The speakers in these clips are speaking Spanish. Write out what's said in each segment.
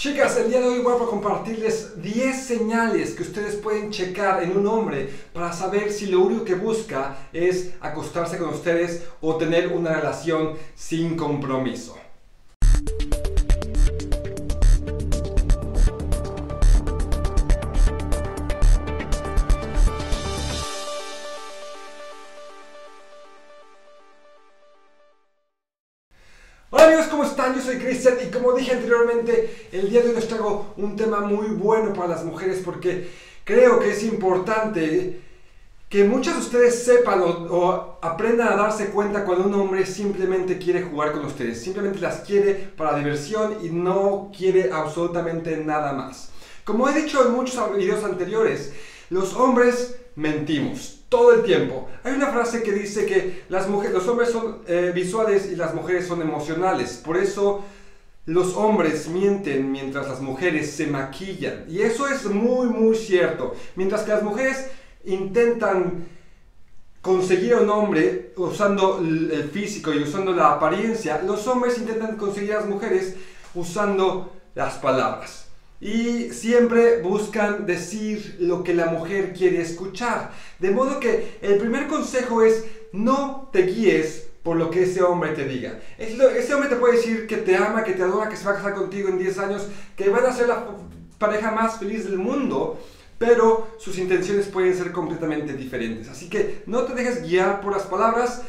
Chicas, el día de hoy voy a compartirles 10 señales que ustedes pueden checar en un hombre para saber si lo único que busca es acostarse con ustedes o tener una relación sin compromiso. Están? Yo soy Cristian y como dije anteriormente, el día de hoy les traigo un tema muy bueno para las mujeres porque creo que es importante que muchas de ustedes sepan o, aprendan a darse cuenta cuando un hombre simplemente quiere jugar con ustedes, simplemente las quiere para diversión y no quiere absolutamente nada más. Como he dicho en muchos videos anteriores, los hombres mentimos todo el tiempo. Hay una frase que dice que los hombres son eh, visuales y las mujeres son emocionales. Por eso los hombres mienten mientras las mujeres se maquillan. Y eso es muy, muy cierto. Mientras que las mujeres intentan conseguir a un hombre usando el físico y usando la apariencia, los hombres intentan conseguir a las mujeres usando las palabras y siempre buscan decir lo que la mujer quiere escuchar. De modo que el primer consejo es no te guíes por lo que ese hombre te diga. Ese hombre te puede decir que te ama, que te adora, que se va a casar contigo en 10 años, que van a ser la pareja más feliz del mundo, pero sus intenciones pueden ser completamente diferentes. Así que no te dejes guiar por las palabras.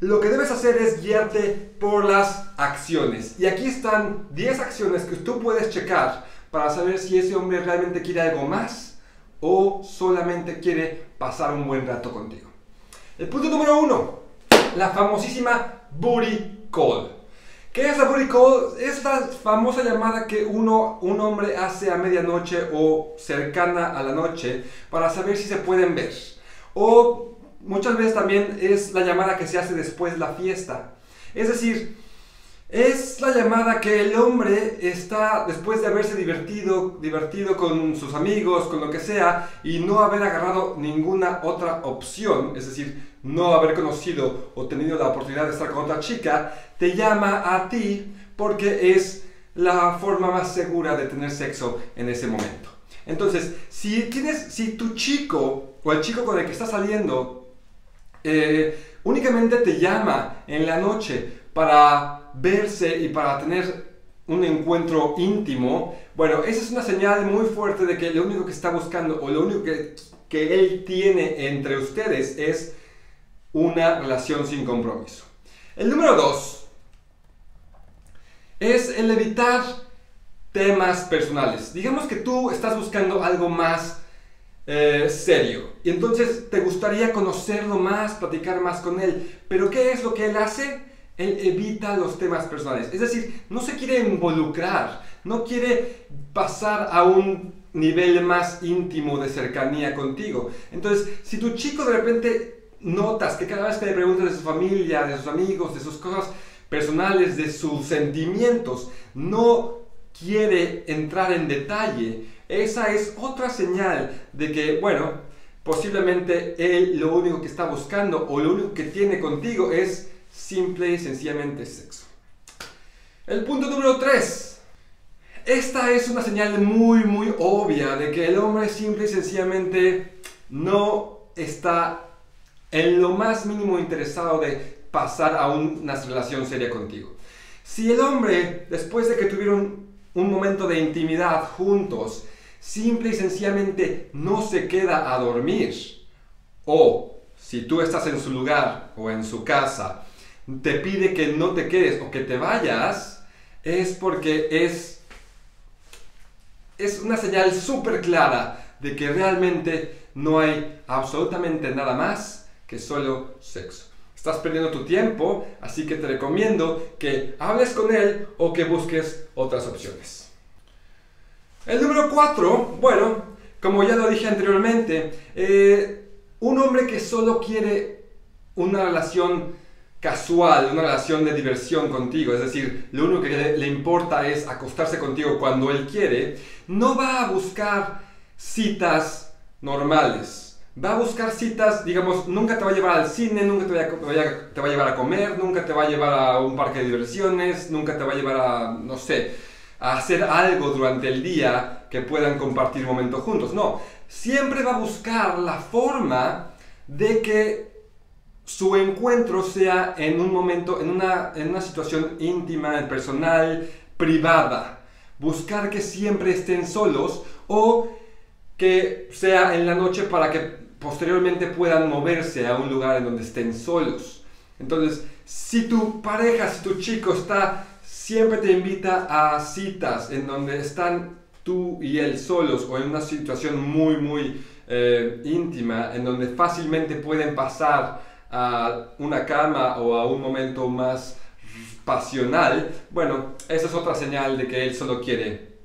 Lo que debes hacer es guiarte por las acciones. Y aquí están 10 acciones que tú puedes checar para saber si ese hombre realmente quiere algo más o solamente quiere pasar un buen rato contigo. El punto número uno, la famosísima booty call. ¿Qué es la booty call? Es la famosa llamada que uno, un hombre hace a medianoche o cercana a la noche para saber si se pueden ver. O muchas veces también es la llamada que se hace después de la fiesta. Es decir, es la llamada que el hombre está, después de haberse divertido, divertido con sus amigos, con lo que sea, y no haber agarrado ninguna otra opción, es decir, no haber conocido o tenido la oportunidad de estar con otra chica, te llama a ti porque es la forma más segura de tener sexo en ese momento. Entonces, si tienes, si tu chico o el chico con el que estás saliendo eh, únicamente te llama en la noche para verse y para tener un encuentro íntimo, bueno, esa es una señal muy fuerte de que lo único que está buscando o lo único que, que él tiene entre ustedes es una relación sin compromiso. El número dos es el evitar temas personales. Digamos que tú estás buscando algo más eh, serio y entonces te gustaría conocerlo más, platicar más con él, pero ¿qué es lo que él hace? Él evita los temas personales. Es decir, no se quiere involucrar, no quiere pasar a un nivel más íntimo de cercanía contigo. Entonces, si tu chico de repente notas que cada vez que le preguntas de su familia, de sus amigos, de sus cosas personales, de sus sentimientos, no quiere entrar en detalle, esa es otra señal de que, bueno, posiblemente él lo único que está buscando o lo único que tiene contigo es simple y sencillamente sexo. El punto número 3. Esta es una señal muy, muy obvia de que el hombre simple y sencillamente no está en lo más mínimo interesado de pasar a una relación seria contigo. Si el hombre, después de que tuvieron un momento de intimidad juntos, simple y sencillamente no se queda a dormir, o si tú estás en su lugar o en su casa te pide que no te quedes o que te vayas, es porque es, es una señal súper clara de que realmente no hay absolutamente nada más que solo sexo. Estás perdiendo tu tiempo, así que te recomiendo que hables con él o que busques otras opciones. El número 4, bueno, como ya lo dije anteriormente, eh, un hombre que solo quiere una relación casual, una relación de diversión contigo, es decir, lo único que le, importa es acostarse contigo cuando él quiere, no va a buscar citas normales. Va a buscar citas, digamos, nunca te va a llevar al cine, nunca te va, a, te va a llevar a comer, nunca te va a llevar a un parque de diversiones, nunca te va a llevar a, no sé, a hacer algo durante el día que puedan compartir momentos juntos. No, siempre va a buscar la forma de que su encuentro sea en un momento, en una, en una situación íntima, personal, privada. Buscar que siempre estén solos o que sea en la noche para que posteriormente puedan moverse a un lugar en donde estén solos. Entonces, si tu pareja, si tu chico está, siempre te invita a citas en donde están tú y él solos o en una situación muy, muy eh, íntima, en donde fácilmente pueden pasar a una cama o a un momento más pasional, bueno, esa es otra señal de que él solo quiere,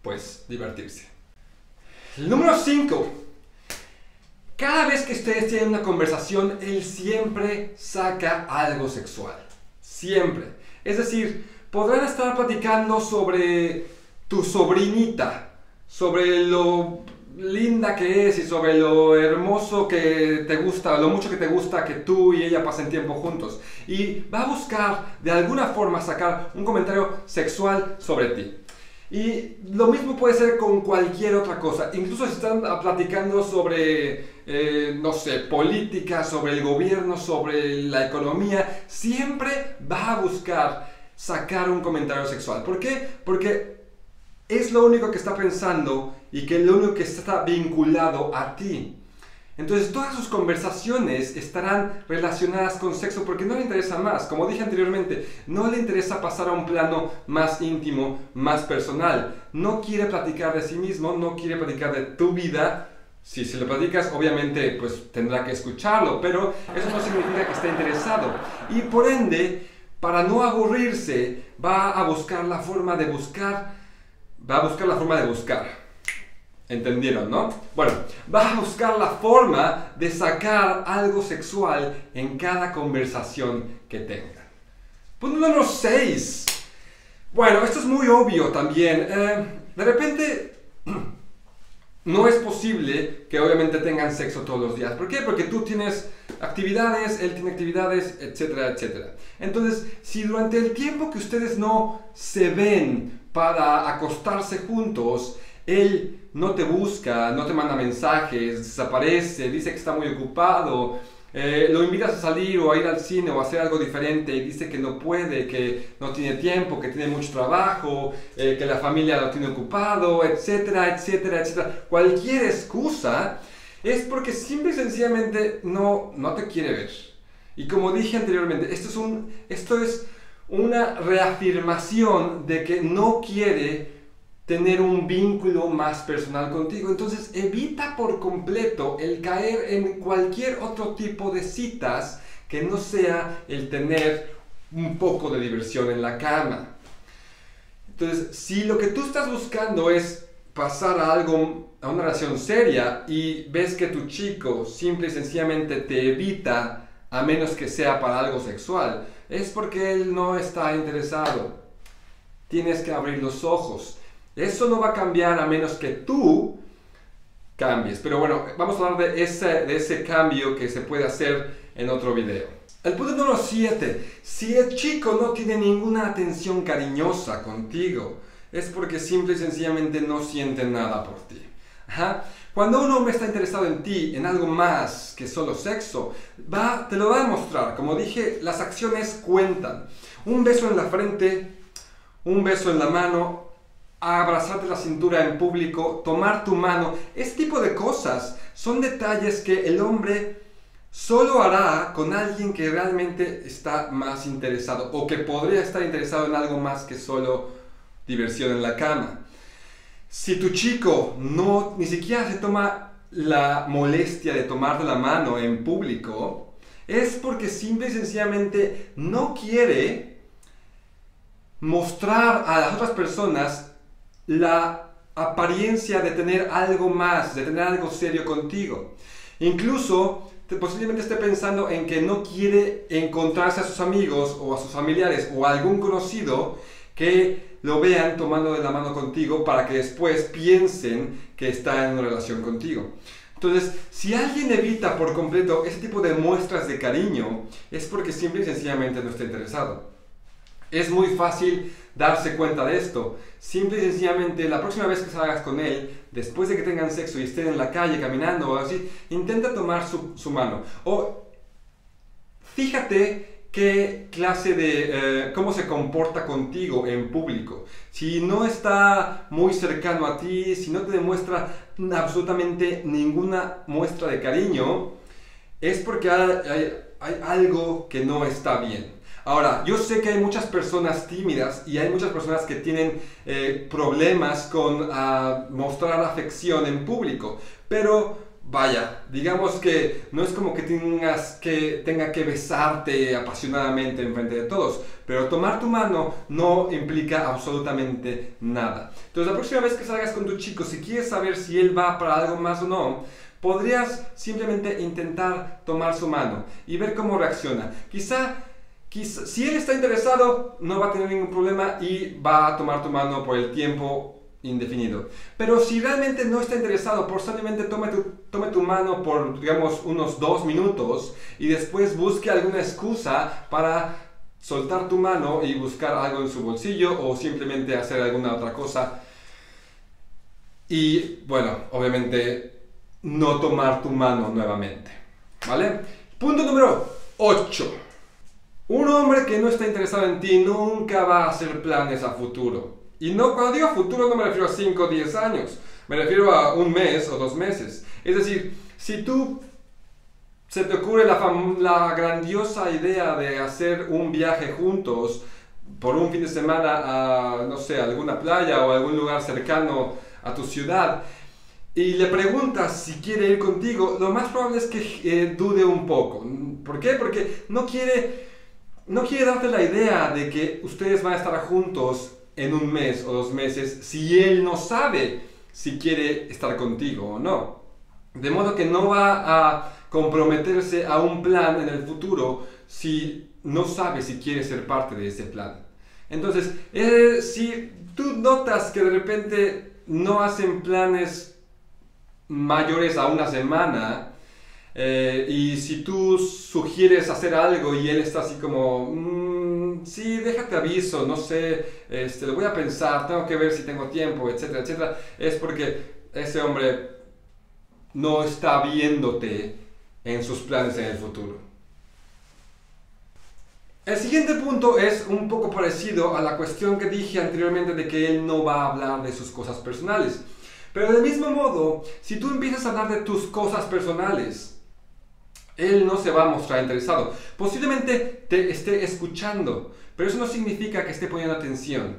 pues, divertirse. El número 5. Cada vez que ustedes tienen una conversación, él siempre saca algo sexual. Siempre. Es decir, podrán estar platicando sobre tu sobrinita, sobre lo linda que es y sobre lo hermoso que te gusta, lo mucho que te gusta que tú y ella pasen tiempo juntos. Y va a buscar de alguna forma sacar un comentario sexual sobre ti. Y lo mismo puede ser con cualquier otra cosa. Incluso si están platicando sobre, eh, no sé, política, sobre el gobierno, sobre la economía, siempre va a buscar sacar un comentario sexual. ¿Por qué? Porque es lo único que está pensando y que lo único que está vinculado a ti. Entonces todas sus conversaciones estarán relacionadas con sexo porque no le interesa más. Como dije anteriormente, no le interesa pasar a un plano más íntimo, más personal. No quiere platicar de sí mismo, no quiere platicar de tu vida. Si se lo platicas, obviamente, pues tendrá que escucharlo, pero eso no significa que esté interesado. Y por ende, para no aburrirse, va a buscar la forma de buscar, va a buscar la forma de buscar. ¿Entendieron, no? Bueno, va a buscar la forma de sacar algo sexual en cada conversación que tengan. Punto número 6. Bueno, esto es muy obvio también. Eh, de repente, no es posible que obviamente tengan sexo todos los días. ¿Por qué? Porque tú tienes actividades, él tiene actividades, etcétera, etcétera. Entonces, si durante el tiempo que ustedes no se ven para acostarse juntos, él no te busca, no te manda mensajes, desaparece, dice que está muy ocupado, eh, lo invitas a salir o a ir al cine o a hacer algo diferente y dice que no puede, que no tiene tiempo, que tiene mucho trabajo, eh, que la familia lo tiene ocupado, etcétera, etcétera, etcétera. Cualquier excusa es porque simple y sencillamente no, no te quiere ver. Y como dije anteriormente, esto es, un, esto es una reafirmación de que no quiere tener un vínculo más personal contigo. Entonces evita por completo el caer en cualquier otro tipo de citas que no sea el tener un poco de diversión en la cama. Entonces, si lo que tú estás buscando es pasar a algo, a una relación seria y ves que tu chico simple y sencillamente te evita a menos que sea para algo sexual, es porque él no está interesado. Tienes que abrir los ojos. Eso no va a cambiar a menos que tú cambies. Pero bueno, vamos a hablar de ese, de ese cambio que se puede hacer en otro video. El punto número 7. Si el chico no tiene ninguna atención cariñosa contigo, es porque simple y sencillamente no siente nada por ti. Cuando un hombre está interesado en ti, en algo más que solo sexo, va, te lo va a demostrar. Como dije, las acciones cuentan. Un beso en la frente, un beso en la mano, abrazarte la cintura en público, tomar tu mano, este tipo de cosas son detalles que el hombre solo hará con alguien que realmente está más interesado o que podría estar interesado en algo más que solo diversión en la cama. Si tu chico no ni siquiera se toma la molestia de tomarte la mano en público, es porque simple y sencillamente no quiere mostrar a las otras personas la apariencia de tener algo más, de tener algo serio contigo. Incluso posiblemente esté pensando en que no quiere encontrarse a sus amigos o a sus familiares o a algún conocido que lo vean tomando de la mano contigo para que después piensen que está en una relación contigo. Entonces, si alguien evita por completo ese tipo de muestras de cariño, es porque simple y sencillamente no está interesado. Es muy fácil darse cuenta de esto. Simple y sencillamente, la próxima vez que salgas con él, después de que tengan sexo y estén en la calle caminando o así, intenta tomar su, mano. O fíjate qué clase de, eh, cómo se comporta contigo en público. Si no está muy cercano a ti, si no te demuestra absolutamente ninguna muestra de cariño, es porque hay, algo que no está bien. Ahora, yo sé que hay muchas personas tímidas y hay muchas personas que tienen eh, problemas con ah, mostrar afección en público, pero vaya, digamos que no es como que tengas que tenga que besarte apasionadamente en frente de todos, pero tomar tu mano no implica absolutamente nada. Entonces, la próxima vez que salgas con tu chico, si quieres saber si él va para algo más o no, podrías simplemente intentar tomar su mano y ver cómo reacciona. Quizá Si él está interesado, no va a tener ningún problema y va a tomar tu mano por el tiempo indefinido. Pero si realmente no está interesado, posiblemente tome tu, tome tu mano por, digamos, unos dos minutos y después busque alguna excusa para soltar tu mano y buscar algo en su bolsillo o simplemente hacer alguna otra cosa. Y bueno, obviamente no tomar tu mano nuevamente. ¿Vale? Punto número 8. Un hombre que no está interesado en ti nunca va a hacer planes a futuro. Y no, cuando digo futuro no me refiero a 5 o 10 años, me refiero a un mes o dos meses. Es decir, si tú se te ocurre la, grandiosa idea de hacer un viaje juntos por un fin de semana a, no sé, alguna playa o algún lugar cercano a tu ciudad, y le preguntas si quiere ir contigo, lo más probable es que eh, dude un poco. ¿Por qué? Porque no quiere, no quiere darte la idea de que ustedes van a estar juntos en un mes o dos meses si él no sabe si quiere estar contigo o no. De modo que no va a comprometerse a un plan en el futuro si no sabe si quiere ser parte de ese plan. Entonces, eh, si tú notas que de repente no hacen planes mayores a una semana, eh, y si tú sugieres hacer algo y él está así como, mm, sí, déjate aviso, no sé, este, lo voy a pensar, tengo que ver si tengo tiempo, etcétera, etcétera, es porque ese hombre no está viéndote en sus planes en el futuro. El siguiente punto es un poco parecido a la cuestión que dije anteriormente de que él no va a hablar de sus cosas personales. Pero del mismo modo, si tú empiezas a hablar de tus cosas personales, él no se va a mostrar interesado. Posiblemente te esté escuchando, pero eso no significa que esté poniendo atención.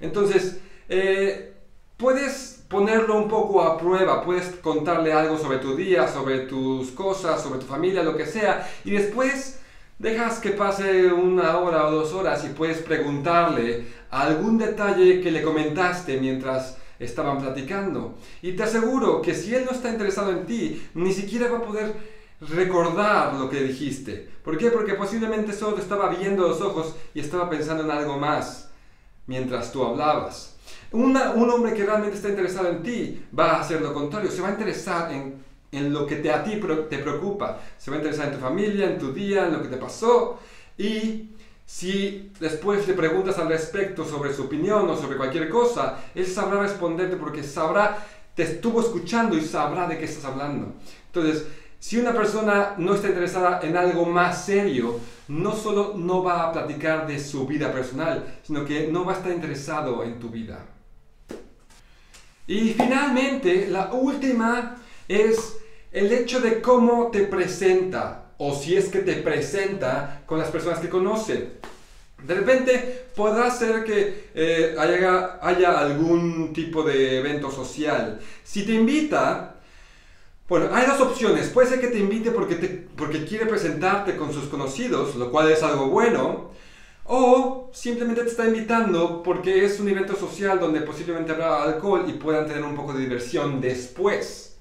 Entonces, eh, puedes ponerlo un poco a prueba, puedes contarle algo sobre tu día, sobre tus cosas, sobre tu familia, lo que sea, y después dejas que pase una hora o dos horas y puedes preguntarle algún detalle que le comentaste mientras estaban platicando. Y te aseguro que si él no está interesado en ti, ni siquiera va a poder recordar lo que dijiste. ¿Por qué? Porque posiblemente solo estaba viendo los ojos y estaba pensando en algo más mientras tú hablabas. un hombre que realmente está interesado en ti va a hacer lo contrario, se va a interesar en, en lo que te, a ti te preocupa, se va a interesar en tu familia, en tu día, en lo que te pasó y si después le preguntas al respecto sobre su opinión o sobre cualquier cosa, él sabrá responderte porque sabrá, te estuvo escuchando y sabrá de qué estás hablando. Entonces, si una persona no está interesada en algo más serio, no solo no va a platicar de su vida personal, sino que no va a estar interesado en tu vida. Y finalmente, la última es el hecho de cómo te presenta, o si es que te presenta con las personas que conoce. De repente podrá ser que eh, haya, haya algún tipo de evento social. Si te invita, bueno, hay dos opciones. Puede ser que te invite porque, te, porque quiere presentarte con sus conocidos, lo cual es algo bueno. O simplemente te está invitando porque es un evento social donde posiblemente habrá alcohol y puedan tener un poco de diversión después.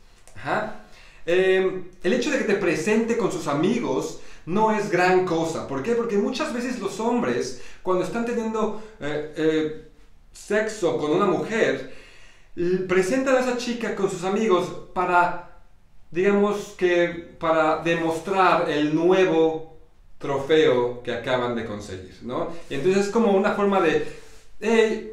Em, el hecho de que te presente con sus amigos no es gran cosa. ¿Por qué? Porque muchas veces los hombres, cuando están teniendo eh, eh, sexo con una mujer, presentan a esa chica con sus amigos para digamos que para demostrar el nuevo trofeo que acaban de conseguir, ¿no? Y entonces es como una forma de, hey,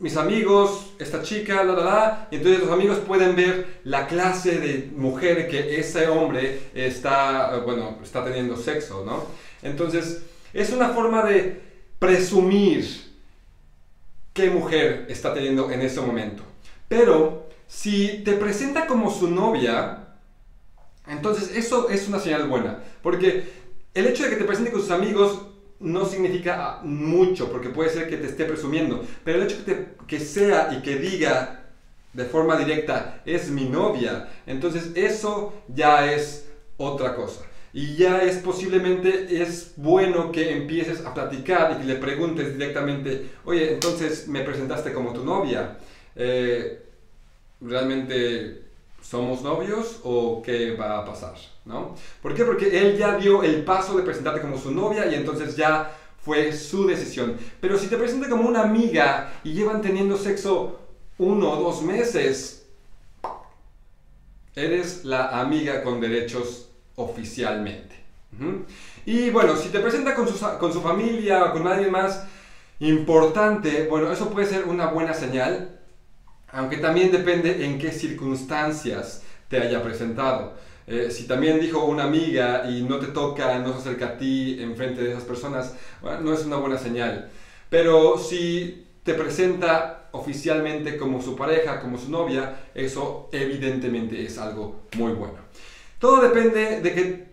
mis amigos, esta chica, la, la, la, y entonces los amigos pueden ver la clase de mujer que ese hombre está, bueno, está teniendo sexo, ¿no? Entonces, es una forma de presumir qué mujer está teniendo en ese momento. Pero, si te presenta como su novia, entonces eso es una señal buena, porque el hecho de que te presente con sus amigos no significa mucho, porque puede ser que te esté presumiendo, pero el hecho que, que sea y que diga de forma directa, es mi novia, entonces eso ya es otra cosa. Y ya es posiblemente, es bueno que empieces a platicar y que le preguntes directamente, oye, entonces me presentaste como tu novia. Eh, ¿Realmente somos novios o qué va a pasar? ¿no? ¿Por qué? Porque él ya dio el paso de presentarte como su novia y entonces ya fue su decisión. Pero si te presenta como una amiga y llevan teniendo sexo uno o dos meses, eres la amiga con derechos oficialmente. Y bueno, si te presenta con su, con su familia o con alguien más importante, bueno, eso puede ser una buena señal, aunque también depende en qué circunstancias te haya presentado. Eh, si también dijo una amiga y no te toca, no se acerca a ti en frente de esas personas, no es una buena señal. Pero si te presenta oficialmente como su pareja, como su novia, eso evidentemente es algo muy bueno. Todo depende de que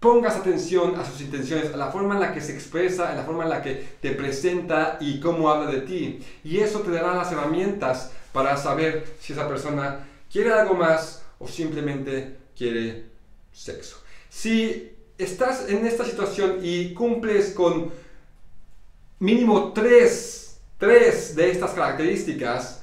pongas atención a sus intenciones, a la forma en la que se expresa, a la forma en la que te presenta y cómo habla de ti. Y eso te dará las herramientas para saber si esa persona quiere algo más o simplemente quiere sexo. Si estás en esta situación y cumples con mínimo tres, tres de estas características,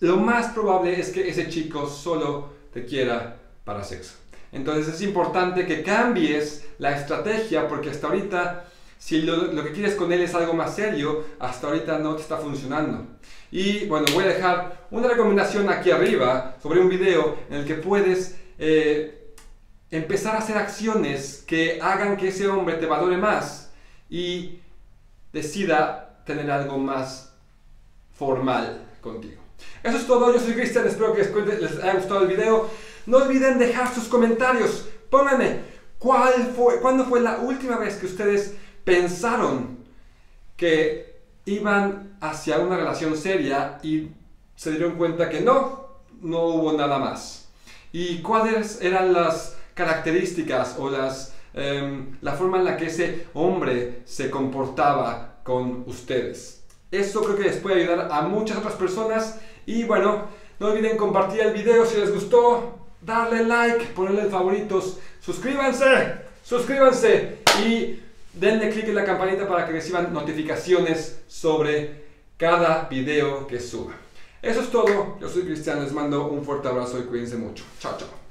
lo más probable es que ese chico solo te quiera para sexo. Entonces es importante que cambies la estrategia porque hasta ahorita, si lo, que quieres con él es algo más serio, hasta ahorita no te está funcionando. Y bueno, voy a dejar una recomendación aquí arriba sobre un video en el que puedes eh, empezar a hacer acciones que hagan que ese hombre te valore más y decida tener algo más formal contigo. Eso es todo, yo soy Cristian, espero que les haya gustado el video. No olviden dejar sus comentarios, pónganme cuál fue, cuándo fue la última vez que ustedes pensaron que iban hacia una relación seria y se dieron cuenta que no, no hubo nada más y cuáles eran las características o las, em, la forma en la que ese hombre se comportaba con ustedes. Eso creo que les puede ayudar a muchas otras personas. Y bueno, no olviden compartir el video si les gustó, darle like, ponerle favoritos, suscríbanse, suscríbanse y denle click en la campanita para que reciban notificaciones sobre cada video que suba. Eso es todo. Yo soy Cristian. Les mando un fuerte abrazo y cuídense mucho. Chao, chao.